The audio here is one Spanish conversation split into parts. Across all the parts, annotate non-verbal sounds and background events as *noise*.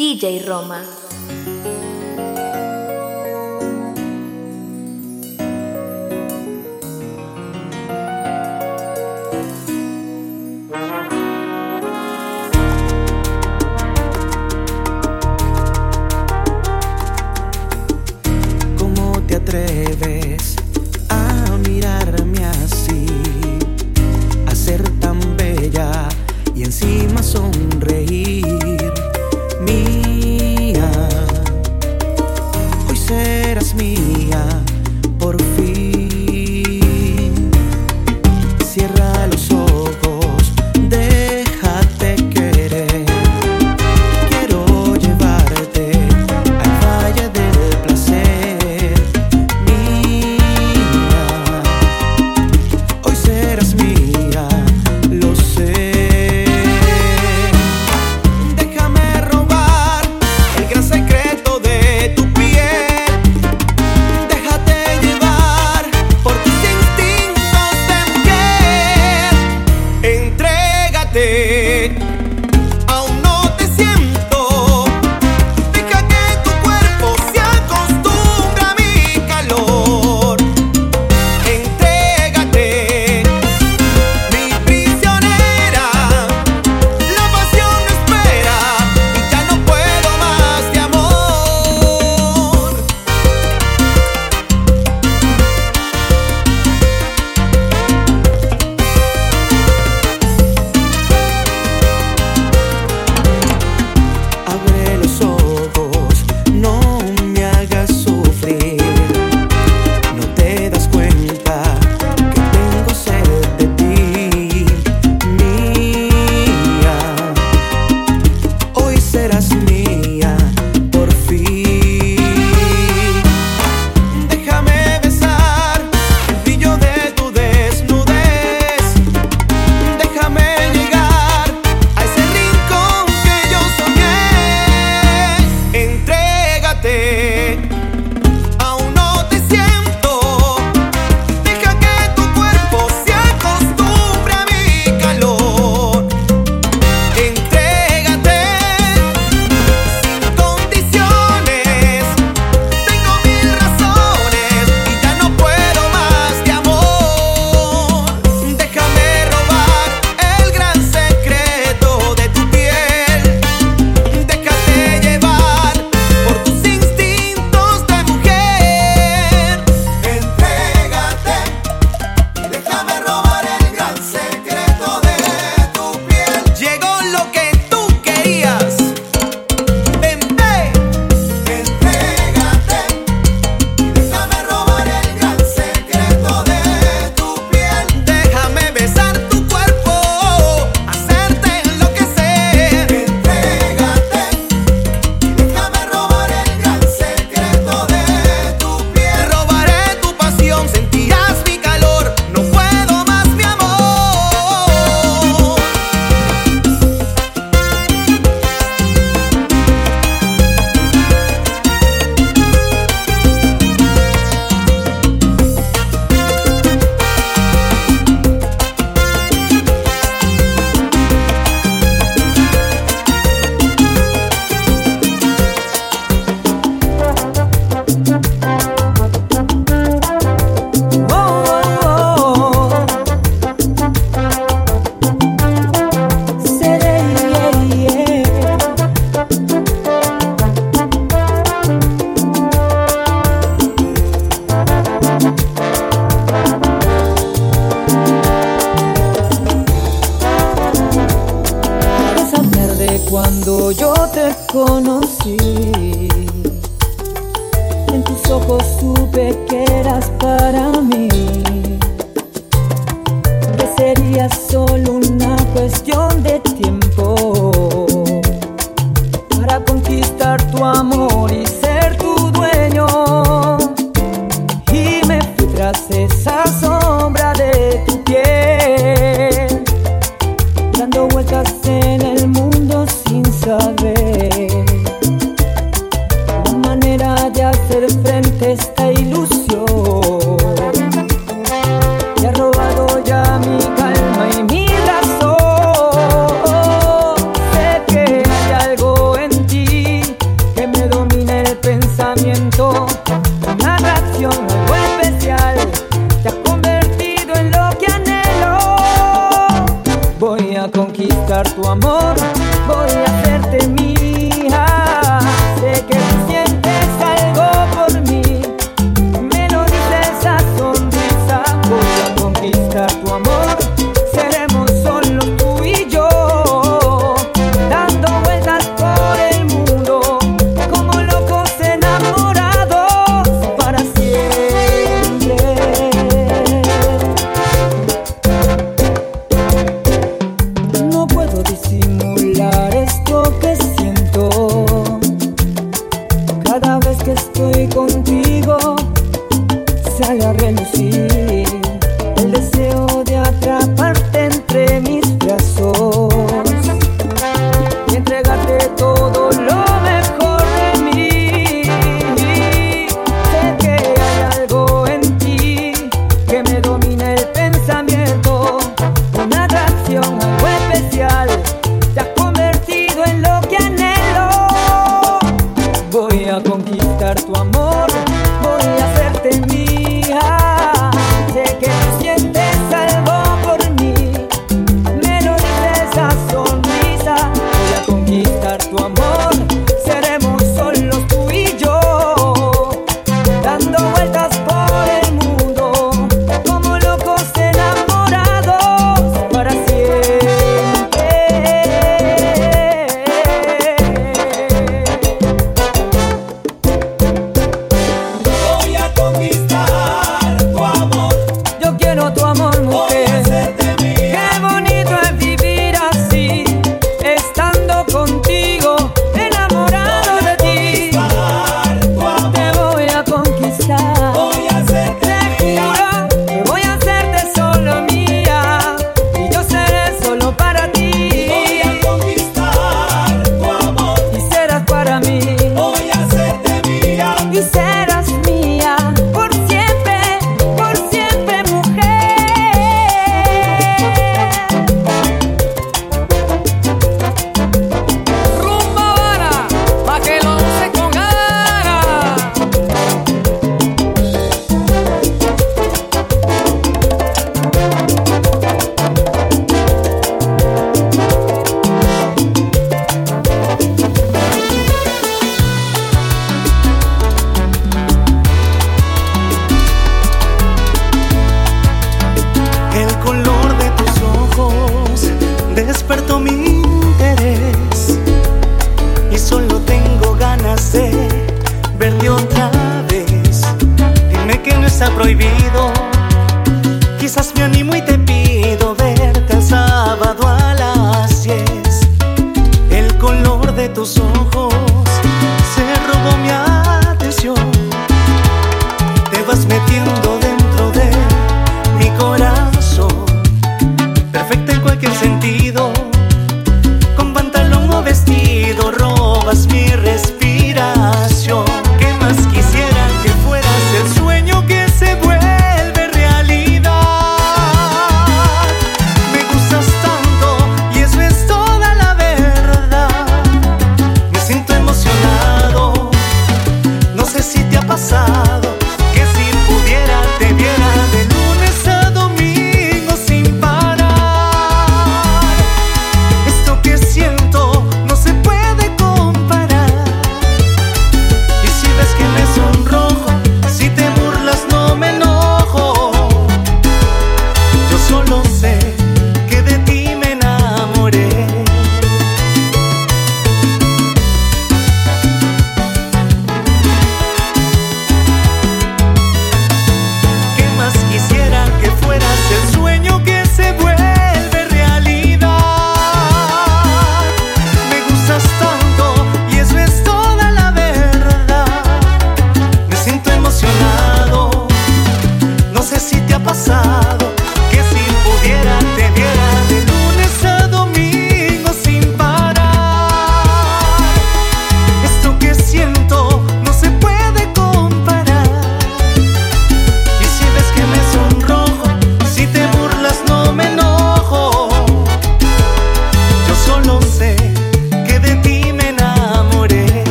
DJ Roma. ¿Cómo te atreves a mirarme así, a ser tan bella y encima sonreír?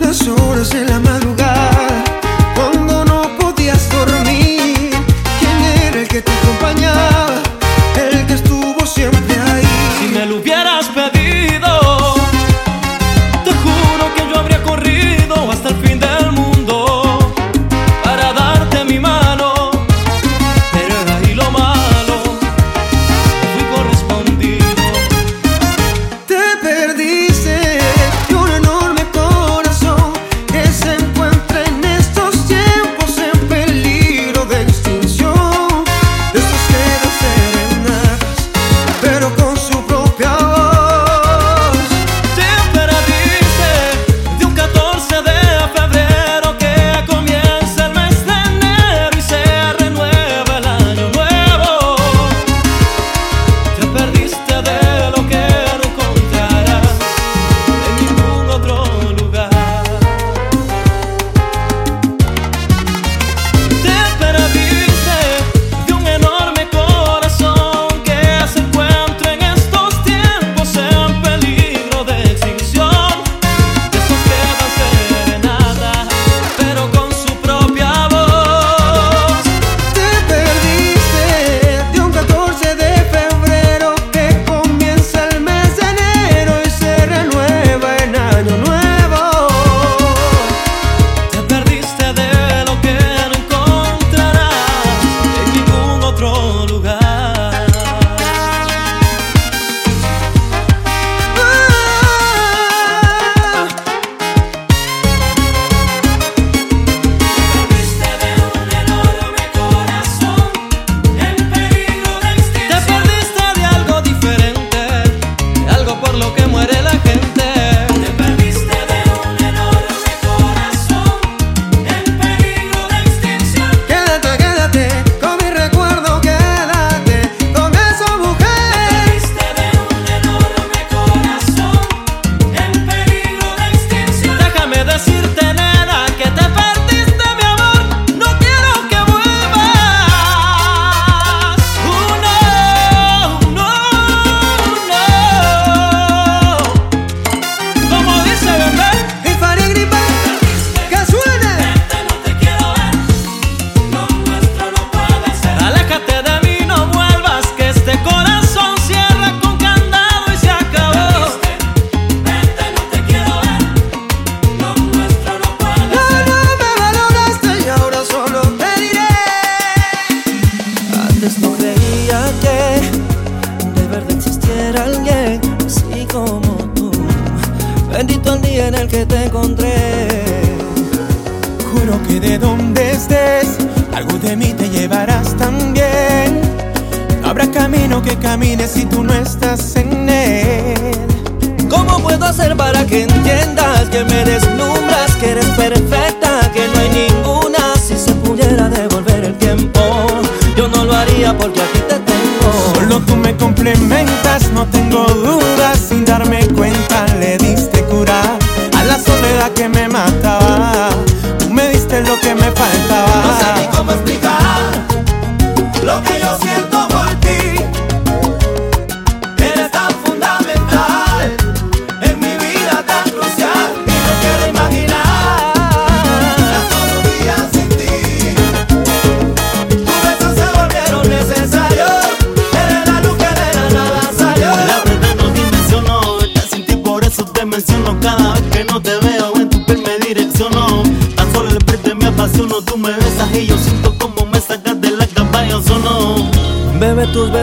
Las horas en la madrugada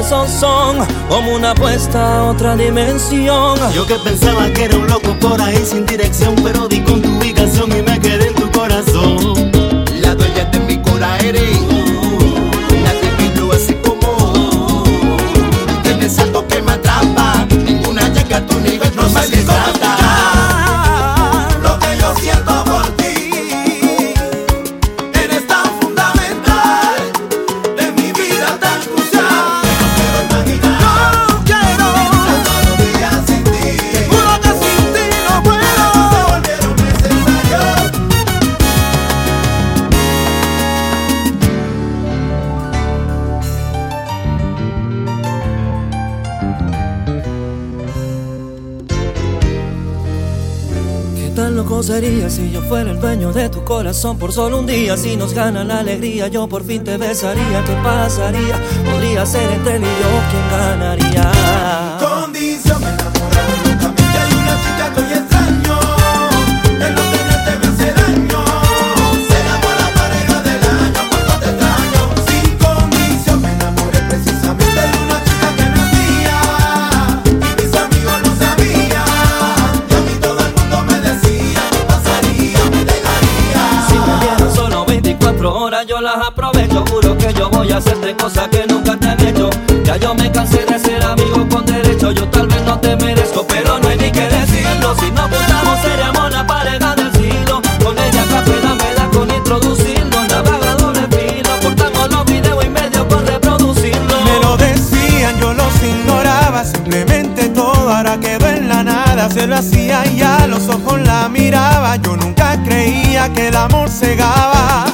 besos son como una apuesta a otra dimensión. Yo que pensaba que era un loco por ahí sin dirección, pero di con tu ubicación y me quedé en tu corazón. La dueña de mi cora eres. corazón por solo un día. Si nos gana la alegría, yo por fin te besaría. ¿Qué pasaría? Podría ser entre él y yo quien ganaría. se lo hacía y a los ojos la miraba. Yo nunca creía que el amor cegaba.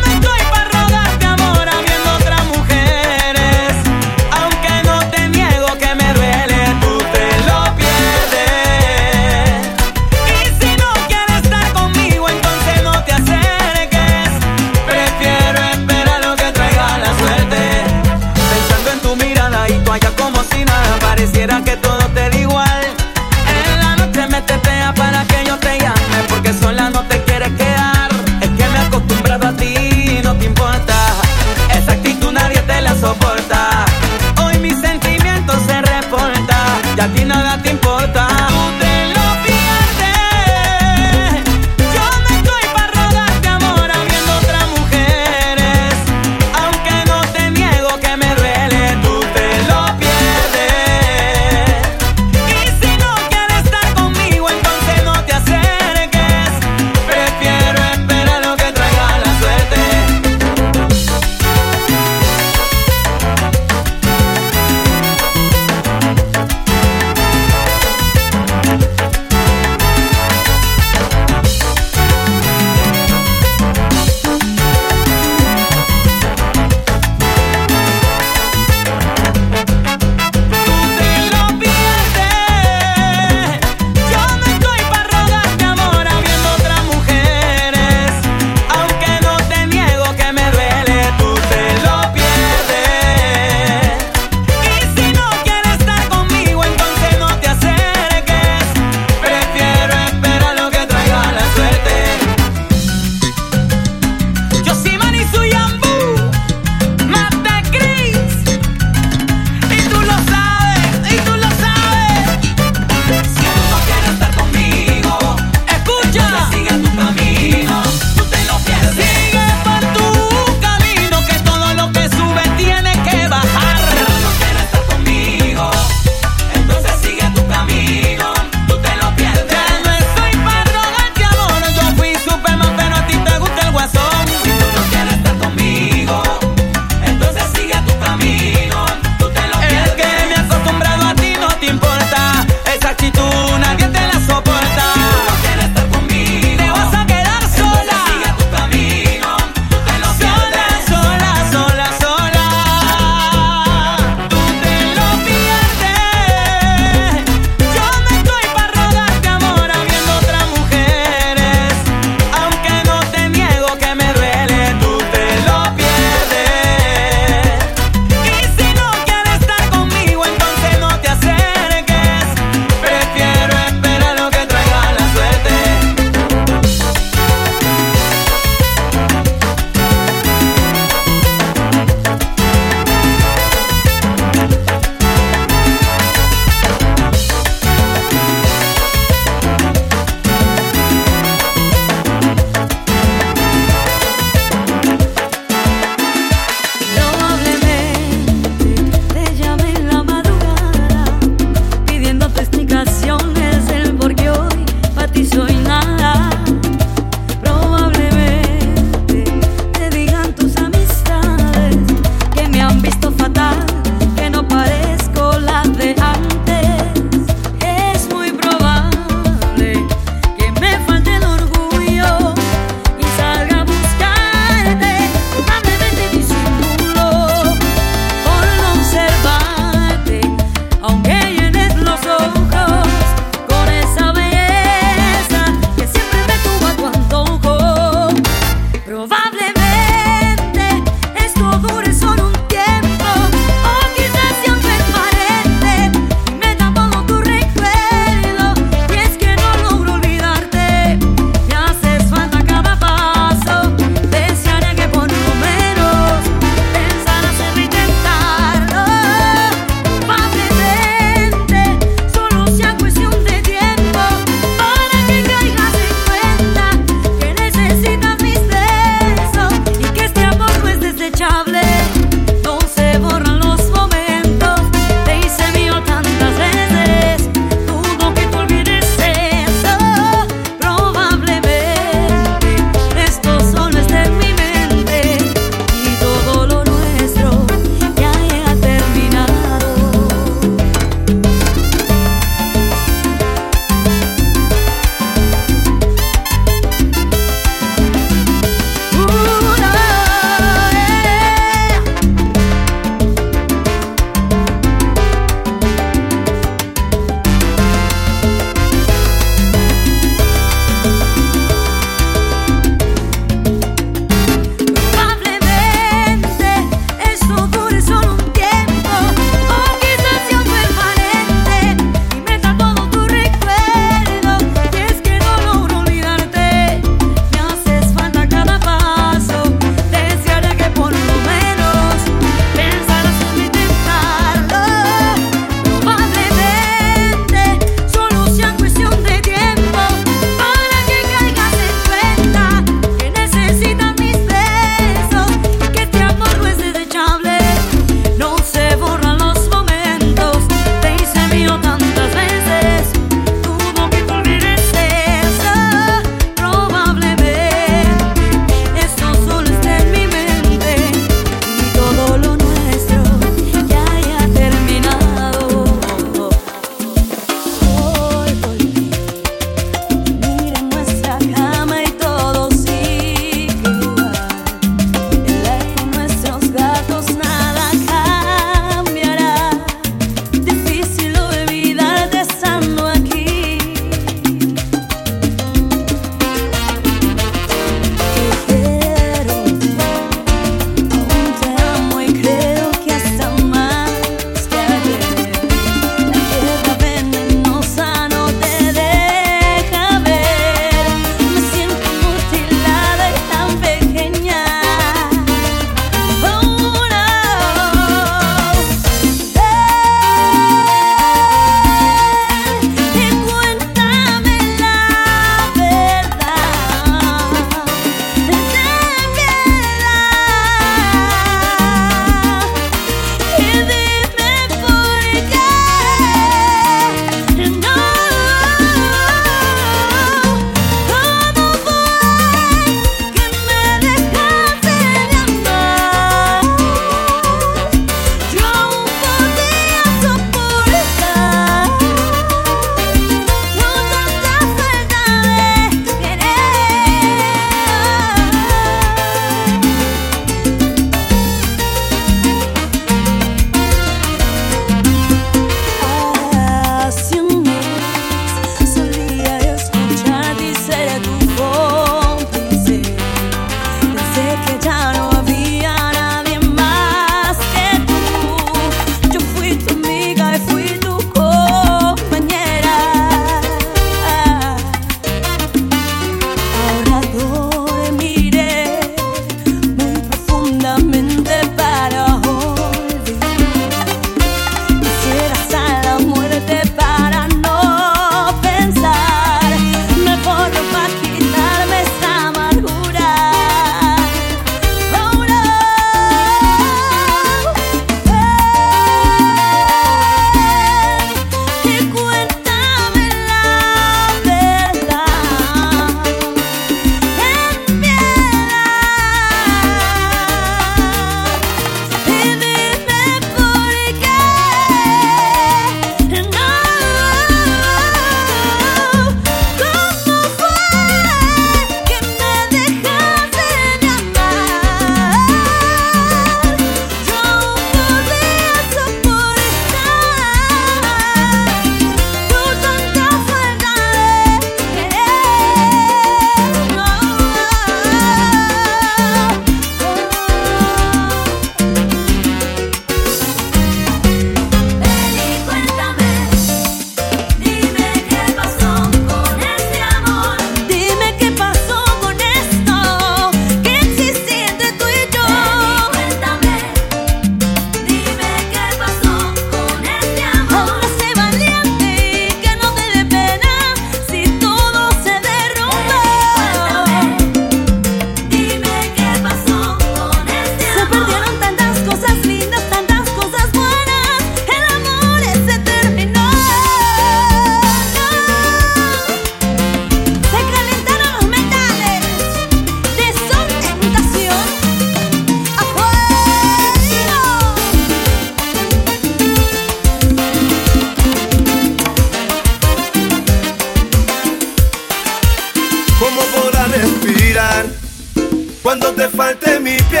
cuando te falte mi pie.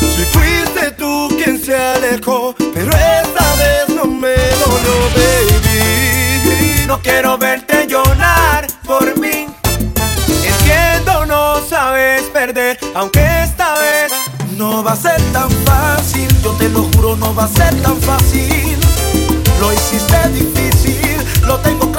Si fuiste tú quien se alejó, pero esta vez no me dolió, baby. No quiero verte llorar por mí. Entiendo, no sabes perder, aunque esta vez no va a ser tan fácil. Yo te lo juro, no va a ser tan fácil. Lo hiciste difícil, lo tengo que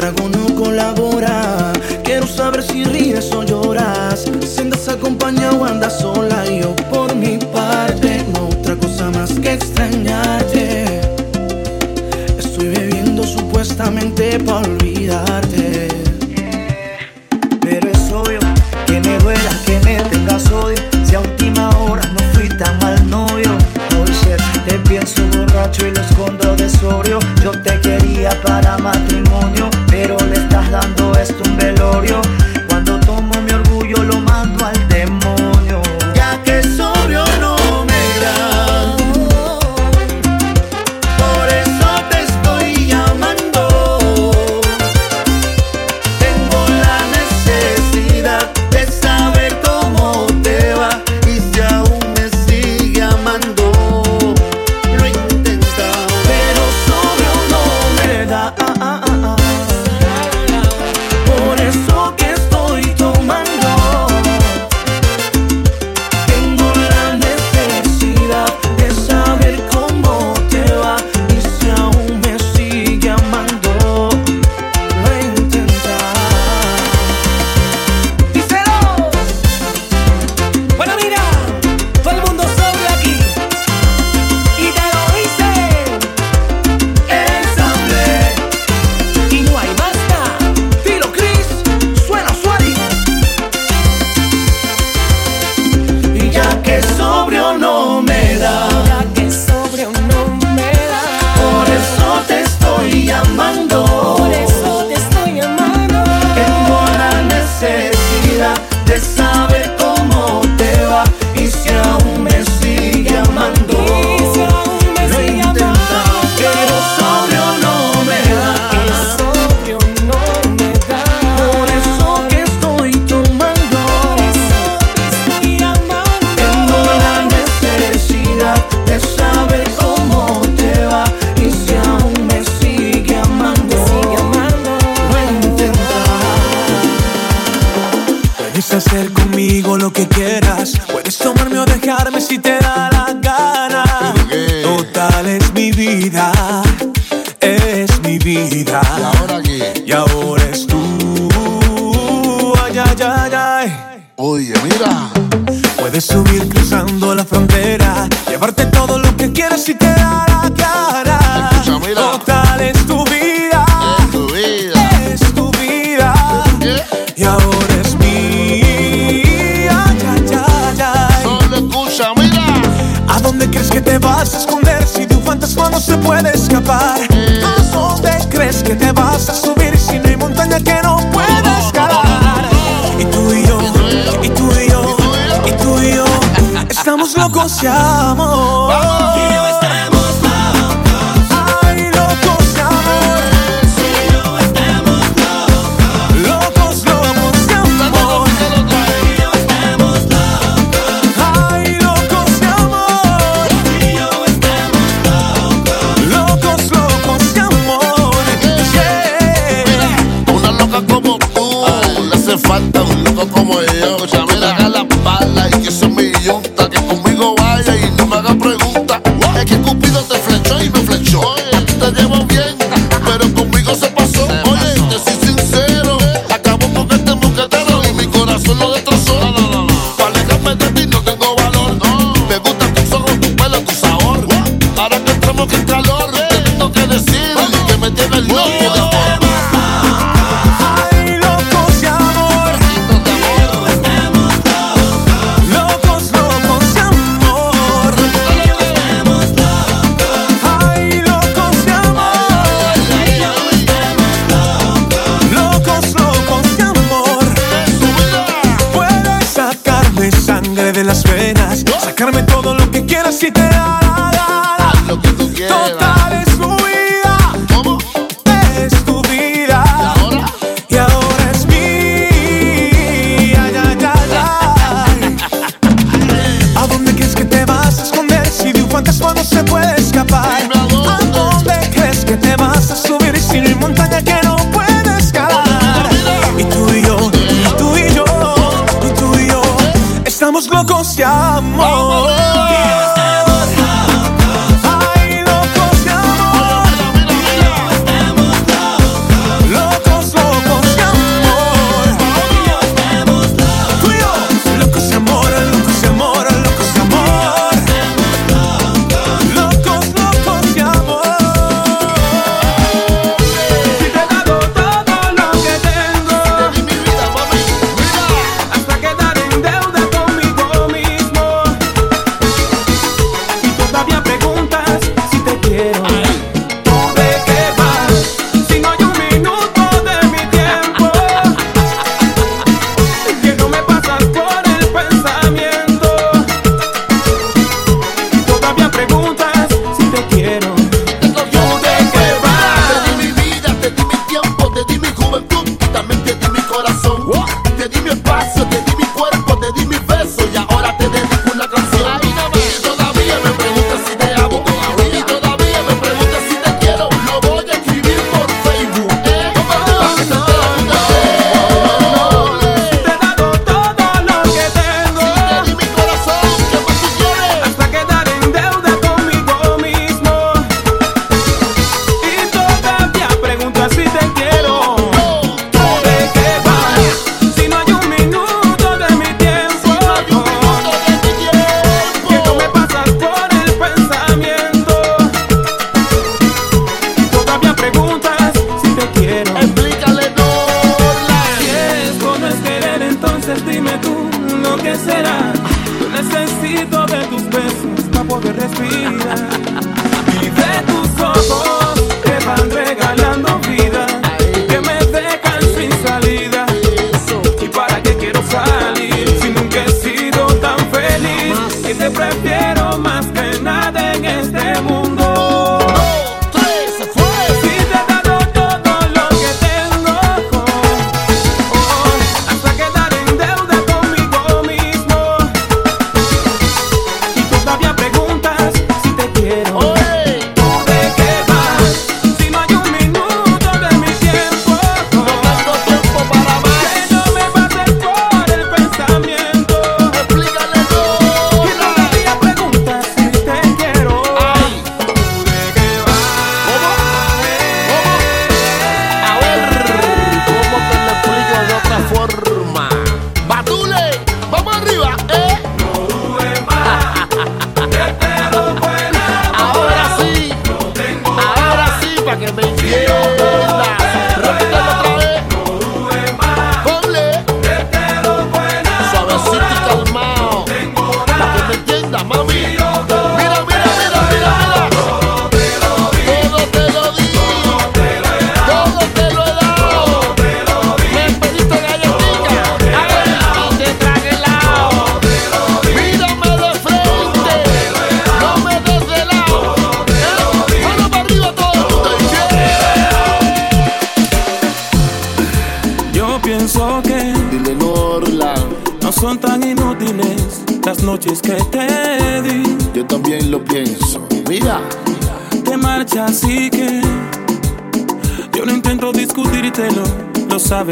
trago no estamos Entramos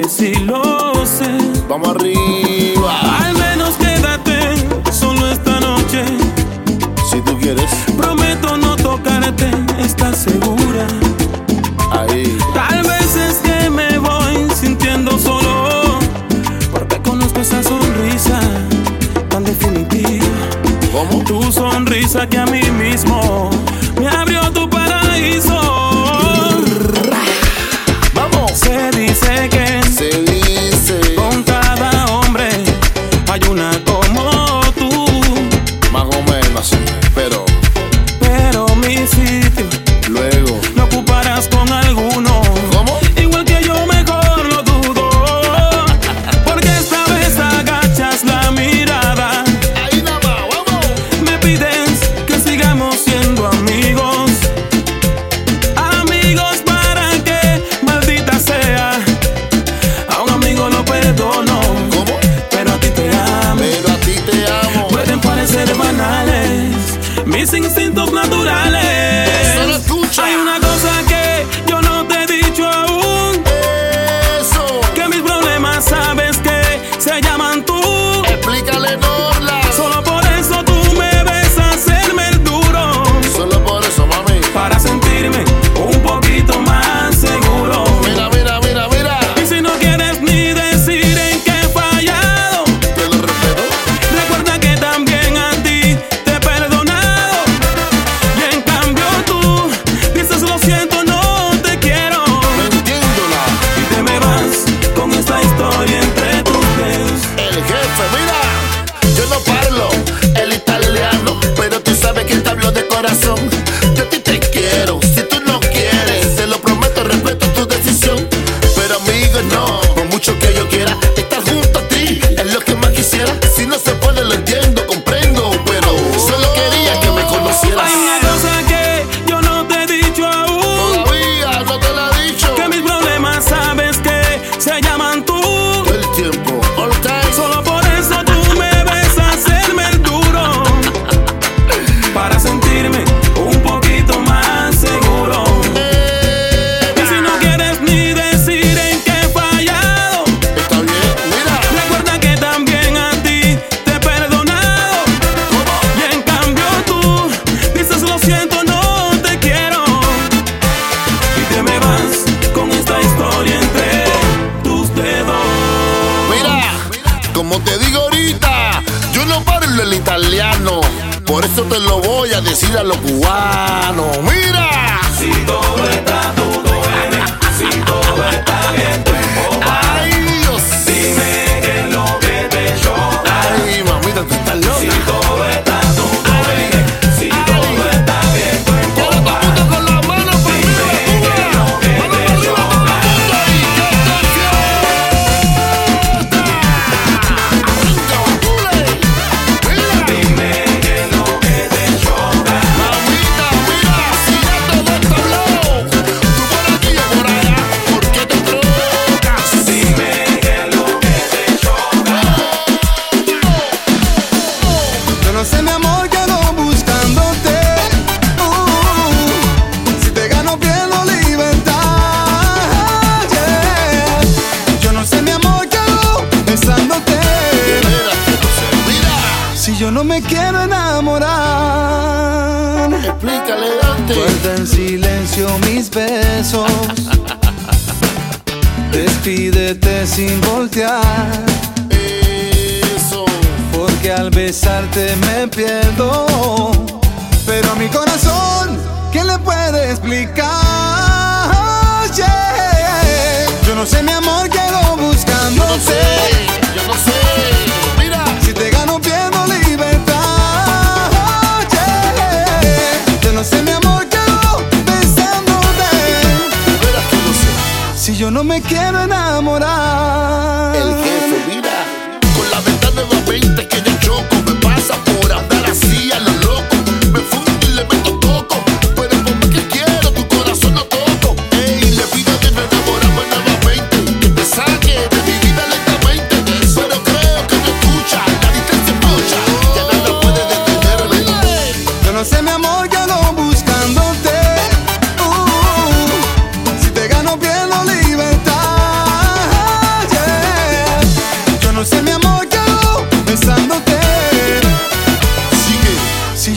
sabes y lo sé. vamos arriba.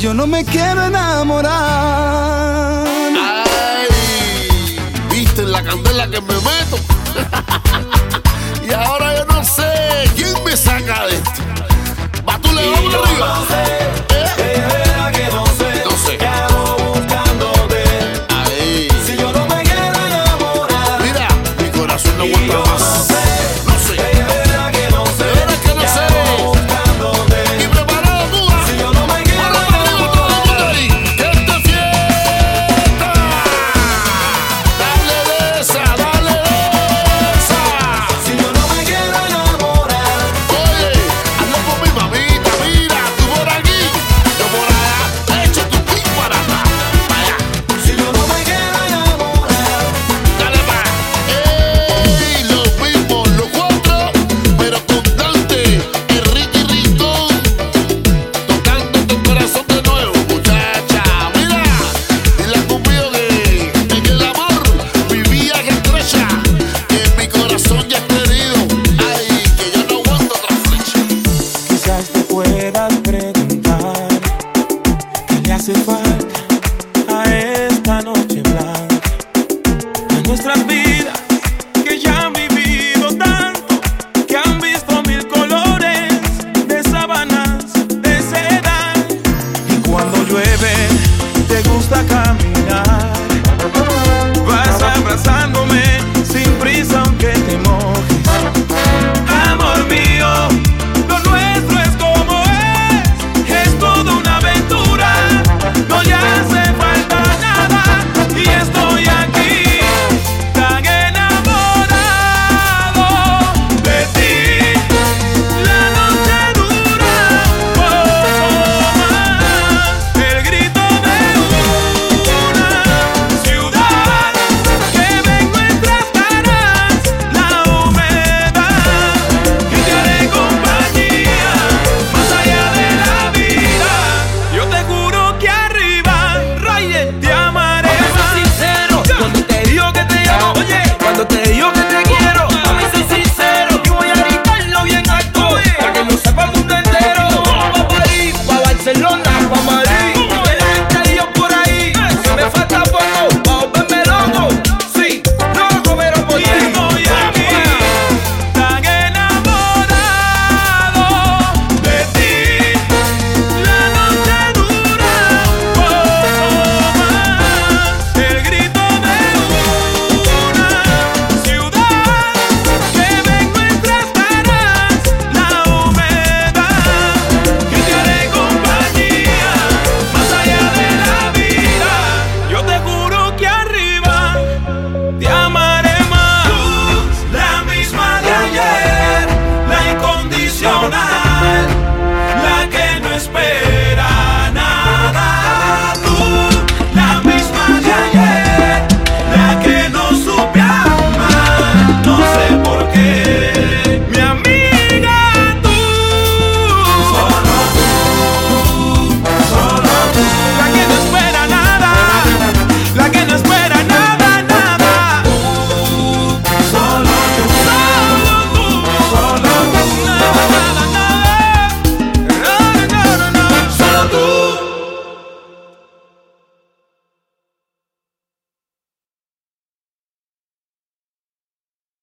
yo no me quiero enamorar. Ay, viste la candela que me meto. *laughs* y ahora yo no sé quién me saca de esto. Batule, vamos arriba.